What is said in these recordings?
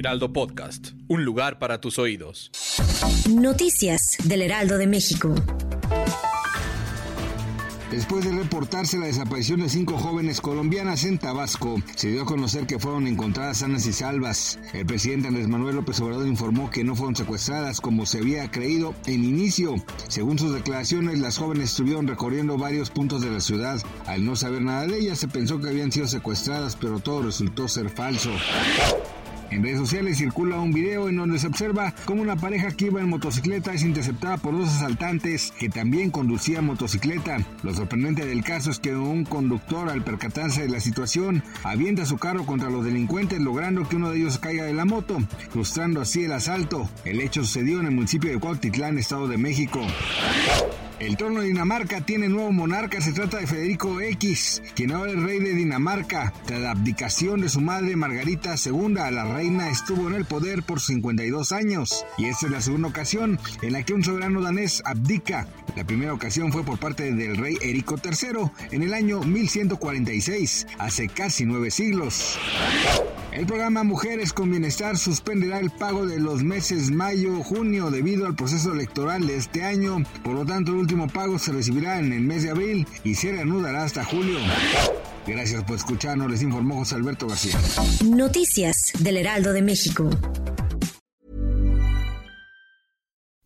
Heraldo Podcast. Un lugar para tus oídos. Noticias del Heraldo de México. Después de reportarse la desaparición de cinco jóvenes colombianas en Tabasco, se dio a conocer que fueron encontradas sanas y salvas. El presidente Andrés Manuel López Obrador informó que no fueron secuestradas como se había creído en inicio. Según sus declaraciones, las jóvenes estuvieron recorriendo varios puntos de la ciudad. Al no saber nada de ellas, se pensó que habían sido secuestradas, pero todo resultó ser falso. En redes sociales circula un video en donde se observa cómo una pareja que iba en motocicleta es interceptada por dos asaltantes que también conducían motocicleta. Lo sorprendente del caso es que un conductor al percatarse de la situación avienta su carro contra los delincuentes logrando que uno de ellos caiga de la moto, frustrando así el asalto. El hecho sucedió en el municipio de Cuautitlán, Estado de México. El trono de Dinamarca tiene nuevo monarca, se trata de Federico X, quien ahora es rey de Dinamarca. Tras la abdicación de su madre Margarita II, la reina estuvo en el poder por 52 años, y esta es la segunda ocasión en la que un soberano danés abdica. La primera ocasión fue por parte del rey Erico III en el año 1146, hace casi nueve siglos. El programa Mujeres con Bienestar suspenderá el pago de los meses mayo-junio debido al proceso electoral de este año. Por lo tanto, el último pago se recibirá en el mes de abril y se reanudará hasta julio. Gracias por escucharnos, les informó José Alberto García. Noticias del Heraldo de México.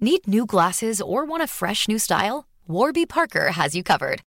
Need new glasses or want a fresh new style? Warby Parker has you covered.